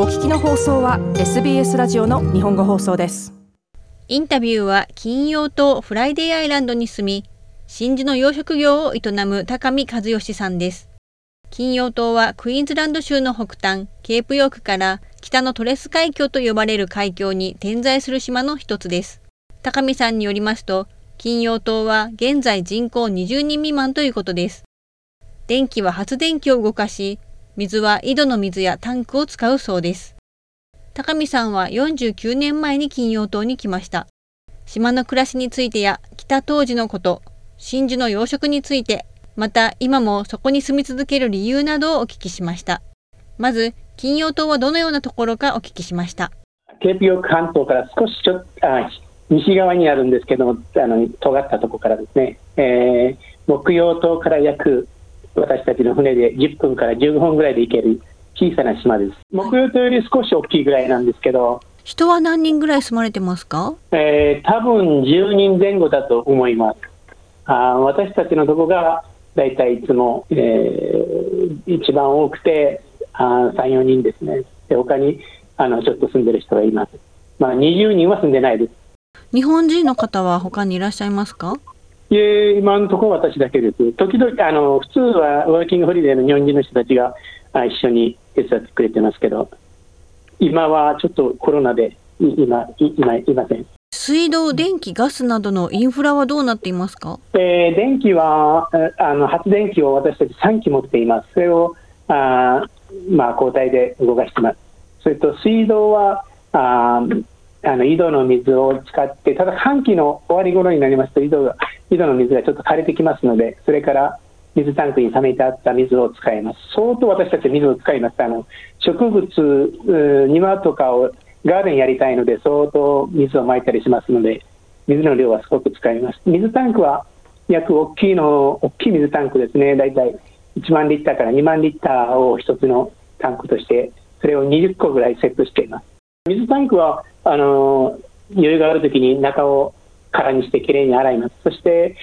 お聞きの放送は SBS ラジオの日本語放送です。インタビューは金曜島 Friday Island に住み真珠の養殖業を営む高見一吉さんです。金曜島はクイーンズランド州の北端ケープヨークから北のトレス海峡と呼ばれる海峡に点在する島の一つです。高見さんによりますと金曜島は現在人口20人未満ということです。電気は発電機を動かし水は井戸の水やタンクを使うそうです。高見さんは49年前に金曜島に来ました。島の暮らしについてや北当時のこと、真珠の養殖について、また今もそこに住み続ける理由などをお聞きしました。まず、金曜島はどのようなところかお聞きしました。ケープヨーク半島から少しちょあ西側にあるんですけども、あの尖ったところからですね、えー、木曜島から約私たちの船で10分から15分ぐらいで行ける小さな島です。木曜島より少し大きいぐらいなんですけど、人は何人ぐらい住まれてますか？えー、多分10人前後だと思います。あ私たちのとこがだいたいいつも、えー、一番多くてあ3、4人ですね。で他にあのちょっと住んでる人がいます。まあ、20人は住んでないです。日本人の方は他にいらっしゃいますか？いえ、今のところ私だけです。時々、あの普通はワーキングホリデーの日本人の人たちがあ一緒に手伝ってくれてますけど、今はちょっとコロナで今、今いません。水道、電気、ガスなどのインフラはどうなっていますか、えー、電気はあの発電機を私たち3機持っています。それをあ、まあ、交代で動かしてます。それと水道はああの井戸の水を使って、ただ寒気の終わり頃になりますと井戸が井戸の水がちょっと枯れてきますので、それから水タンクに溜めてあった水を使います。相当私たち水を使います。あの植物、庭とかをガーデンやりたいので、相当水をまいたりしますので、水の量はすごく使います。水タンクは約大きいの、大きい水タンクですね、大体1万リッターから2万リッターを1つのタンクとして、それを20個ぐらいセットしています。水タンクはあの余裕があるときに中を空にしてきれいに洗います。そして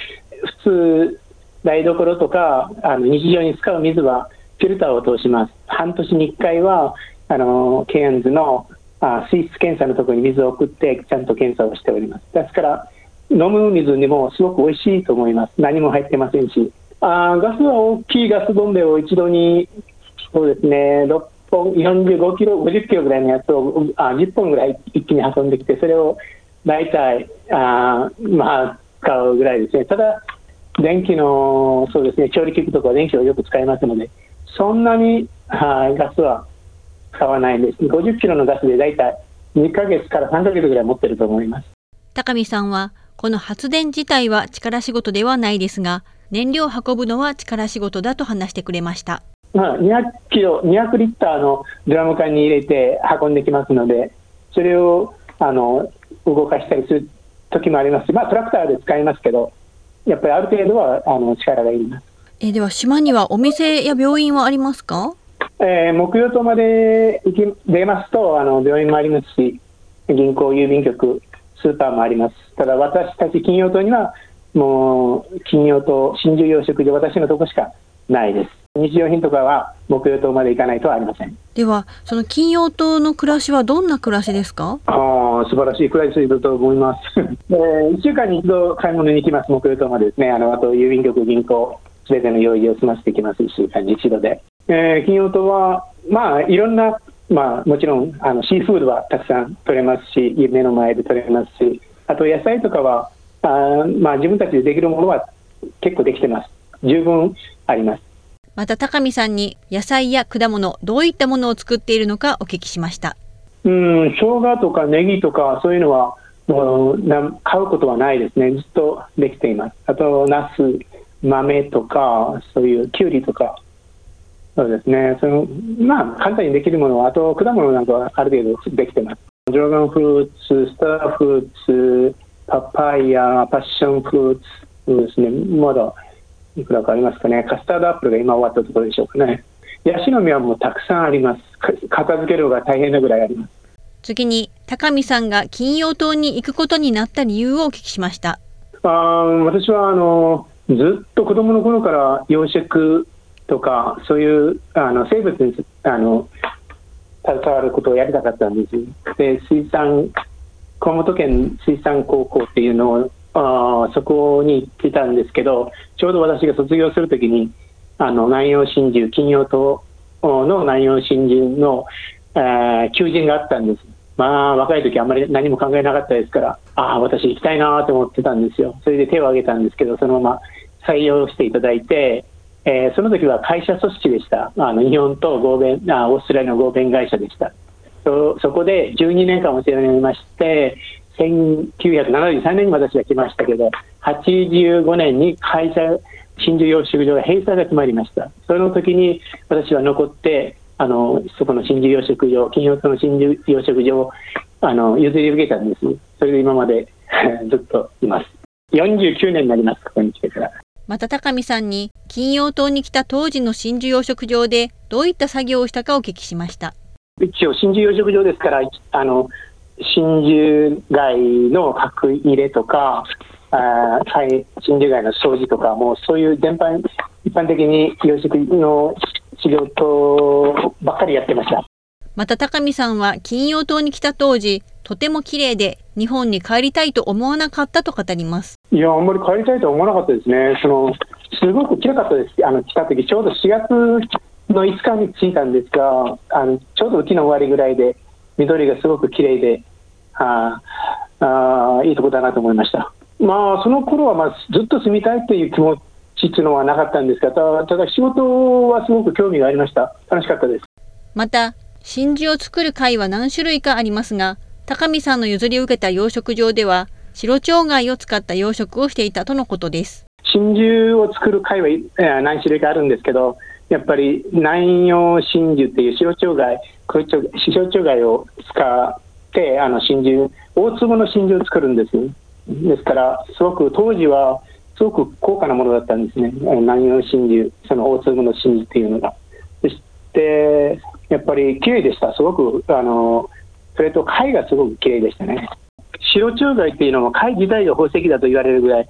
普通台所とかあの日常に使う水はフィルターを通します。半年に1回はあのケアンズのあ水質検査のところに水を送ってちゃんと検査をしております。ですから飲む水にもすごく美味しいと思います。何も入ってませんし。あガスは大きいガスボンベを一度にそうですね6本45キロ50キロぐらいのやつをあ10本ぐらい一気に運んできてそれを大体あまあ使うぐらいですね。ただ電気のそうですね調理器具とか電気をよく使いますのでそんなにはガスは使わないんです。50キロのガスで大体2ヶ月から3ヶ月ぐらい持ってると思います。高見さんはこの発電自体は力仕事ではないですが燃料を運ぶのは力仕事だと話してくれました、まあ、200キロ200リッターのドラム缶に入れて運んできますのでそれをあの動かしたりする時もありますし、まあ、トラクターで使いますけどやっぱりある程度はあの力がいります。えでは島にはお店や病院はありますか、えー、木曜島まで行き出ますとあの病院もありますし銀行郵便局スーパーもあります。ただ私たち金曜島にはもう金曜島真珠養殖場私のとこしかないです日用品とかは木曜島まで行かないとありません。ではその金曜島の暮らしはどんな暮らしですか？ああ素晴らしい暮らしだと思います、えー、1週間に一度買い物に行きます木曜島までですねあのあと郵便局銀行すべての用意を済ませてきます1週間に一度で、えー、金曜島はまあいろんなまあもちろんあのシーフードはたくさん取れますし目の前で取れますしあと野菜とかはあまあ自分たちでできるものは結構できてます。十分ありますまた高見さんに野菜や果物どういったものを作っているのかお聞きしました。うん生姜とかネギとかそういうのはもうな買うことはないですね。ずっとできています。あとナス豆とかそういうきゅうりとか。そうですね。そのまあ簡単にできるものはあと果物なんかはある程度できてます。ドラゴンフルーツスターフルーツパパイヤパッションフルーツですね。まだいくらかありますかね、カスタードアップルが今終わったところでしょうかね。ヤシの実はもうたくさんあります。片付けるのが大変なぐらいあります。次に、高見さんが金曜島に行くことになった理由をお聞きしました。あ私はあのずっと子供の頃から養殖とかそういうあの生物にあの携わることをやりたかったんです。で水産熊本県水産高校っていうのをあそこに行ってたんですけどちょうど私が卒業するときにあの南洋真珠金曜島の南洋真珠の、えー、求人があったんです。まあ若い時あんまり何も考えなかったですからああ私行きたいなと思ってたんですよ。それで手を挙げたんですけどそのまま採用していただいてえー、その時は会社組織でした、あの日本と合弁あオーストラリアの合弁会社でした。そこで12年間お世話になりまして、1973年に私が来ましたけど、85年に会社、真珠養殖場が閉鎖が決まりました。その時に私は残って、あのそこの真珠養殖場、金曜日の真珠養殖場をあの譲り受けたんです。それで今まで ずっといます。49年になります、ここに来てから。また高見さんに金曜島に来た当時の真珠養殖場でどういった作業をしたかお聞きしました一応真珠養殖場ですからあの真珠貝の角入れとかあ真珠貝の掃除とかもうそういう全般一般的に養殖の仕事ばっかりやってました。また高見さんは金曜島に来た当時とても綺麗で日本に帰りたいと思わなかったと語ります。いやあんまり帰りたいとは思わなかったですね。そのすごく綺麗かったです。あの来た時ちょうど4月の5日に着いたんですがあのちょうど秋の終わりぐらいで緑がすごく綺麗でああいいとこだなと思いました。まあその頃はまあずっと住みたいという気持ちっていうのはなかったんですがただ仕事はすごく興味がありました。楽しかったです。また真珠を作る貝は何種類かありますが、高見さんの譲り受けた養殖場では、白鳥貝を使った養殖をしていたとのことです。真珠を作る貝は何種類かあるんですけど、やっぱり南洋真珠っていう白鳥貝、白鳥貝を使ってあの真珠、大粒の真珠を作るんです。ですから、すごく当時はすごく高価なものだったんですね、南洋真珠、その大粒の真珠っていうのが。そしてやっぱり綺麗でした、すごく、あのそれと貝がすごく綺麗でしたね。白鳥貝っていうのも貝自体が宝石だと言われるぐらい、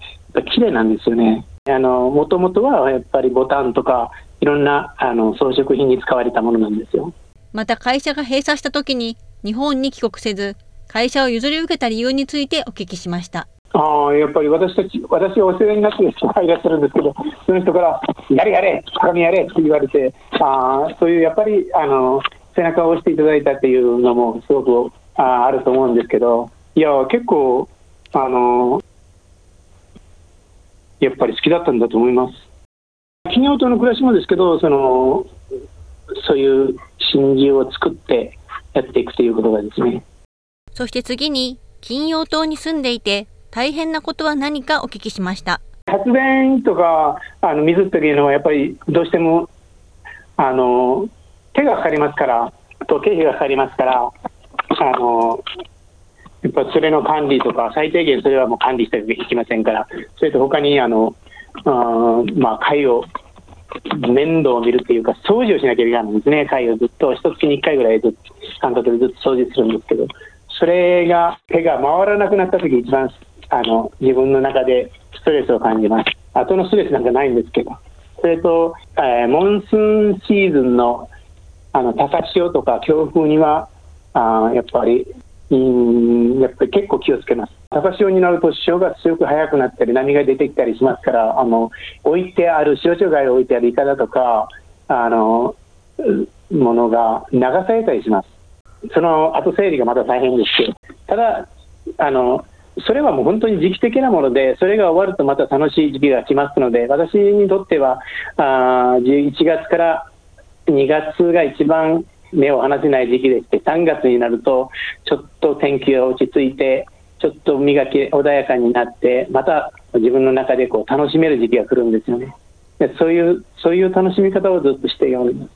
綺麗なんですよね。もともとはやっぱりボタンとか、いろんなあの装飾品に使われたものなんですよ。また会社が閉鎖した時に日本に帰国せず、会社を譲り受けた理由についてお聞きしました。あやっぱり私たち、私がお世話になってる人がいらっしゃるんですけど、その人から、やれやれ、鏡やれって言われて、あそういうやっぱりあの背中を押していただいたっていうのもすごくああると思うんですけど、いや、結構あの、やっぱり好きだったんだと思います。企業との暮らしもですけど、そのそういう真珠を作ってやっていくということがですね。そして次に、金曜島に住んでいて、大変なことは何かお聞きしました発電とかあの水っていうのはやっぱりどうしてもあの手がかかりますからと経費がかかりますからあのやっぱそれの管理とか最低限それはもう管理していきませんからそれと他にあのあまあ貝を面倒を見るっていうか掃除をしなきゃいけないんですね貝をずっと一月に1回ぐらいずっと感覚でずっと掃除するんですけどそれが手が回らなくなった時一番あの自分の中でストレスを感じます。後のストレスなんかないんですけど、それと、えー、モンスーンシーズンのあの高潮とか強風には、あやっぱり、うん、やっぱり結構気をつけます。高潮になると潮が強く速くなったり波が出てきたりしますからあの置いてある白鳥貝を置いてあるイカだとかあのものが流されたりします。その後整理がまた大変ですけどただあのそれはもう本当に時期的なもので、それが終わるとまた楽しい時期が来ますので、私にとっては、あ11月から2月が一番目を離せない時期でして、3月になると、ちょっと天気が落ち着いて、ちょっと磨き穏やかになって、また自分の中でこう楽しめる時期が来るんですよね。でそういうそういう楽しみ方をずっとしております。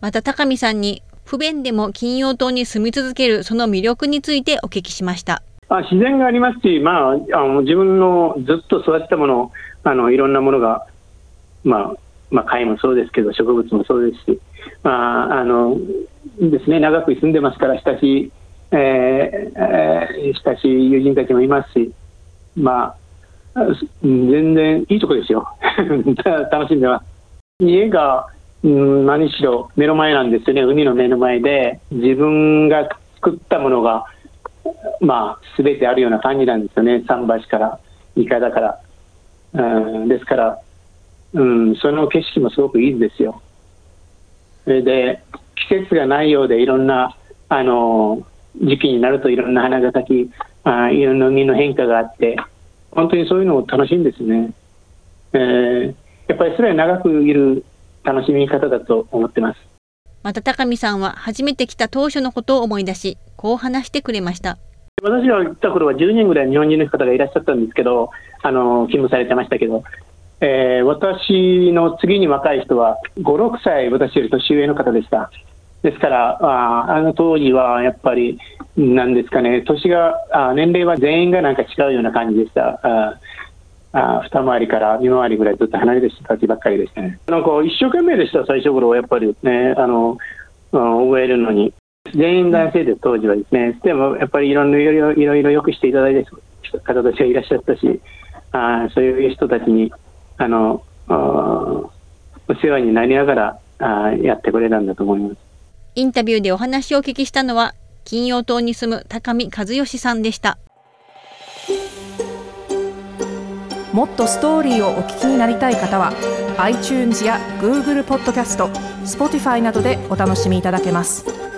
また高見さんに不便でも金曜島に住み続けるその魅力についてお聞きしました。あ自然がありますし、まあ、あの自分のずっと育てたもの、あのいろんなものが、まあ、まあ、貝もそうですけど、植物もそうですし、まあ、あのですね、長く住んでますから、親しい、えーえ、親しい友人たちもいますし、まあ、全然いいとこですよ。楽しんでます。家がうん何しろ目の前なんですよね、海の目の前で、自分が作ったものが、まあ、すべてあるような感じなんですよね、桟橋から、イカだから。うんですから、うん、その景色もすごくいいんですよ。それで、季節がないようで、いろんな、あの、時期になるといろんな花が咲き、あいろんな海の変化があって、本当にそういうのも楽しいんですね。えー、やっぱりそれは長くいる楽しみ方だと思ってます。また高見さんは初めて来た当初のことを思い出し、こう話してくれました。私が行った頃は10人ぐらい日本人の方がいらっしゃったんですけど、あの勤務されてましたけど、えー、私の次に若い人は5、6歳私より年上の方でした。ですから、ああの当時はやっぱり、なんですかね、年が、あ年齢は全員がなんか違うような感じでした。ああ二回りから二回りぐらいずっと離れて人たちばっかりでしたね。なんか一生懸命でした、最初頃はやっぱりね、あの、覚えるのに。全員男性で当時はですね、でもやっぱりいろいろいろいろよくしていただいた方たちがいらっしゃったし、あそういう人たちにあのお世話になりながらあやってくれたんだと思います。インタビューでお話をお聞きしたのは金曜島に住む高見和義さんでした。もっとストーリーをお聞きになりたい方は iTunes や Google ポッドキャスト Spotify などでお楽しみいただけます。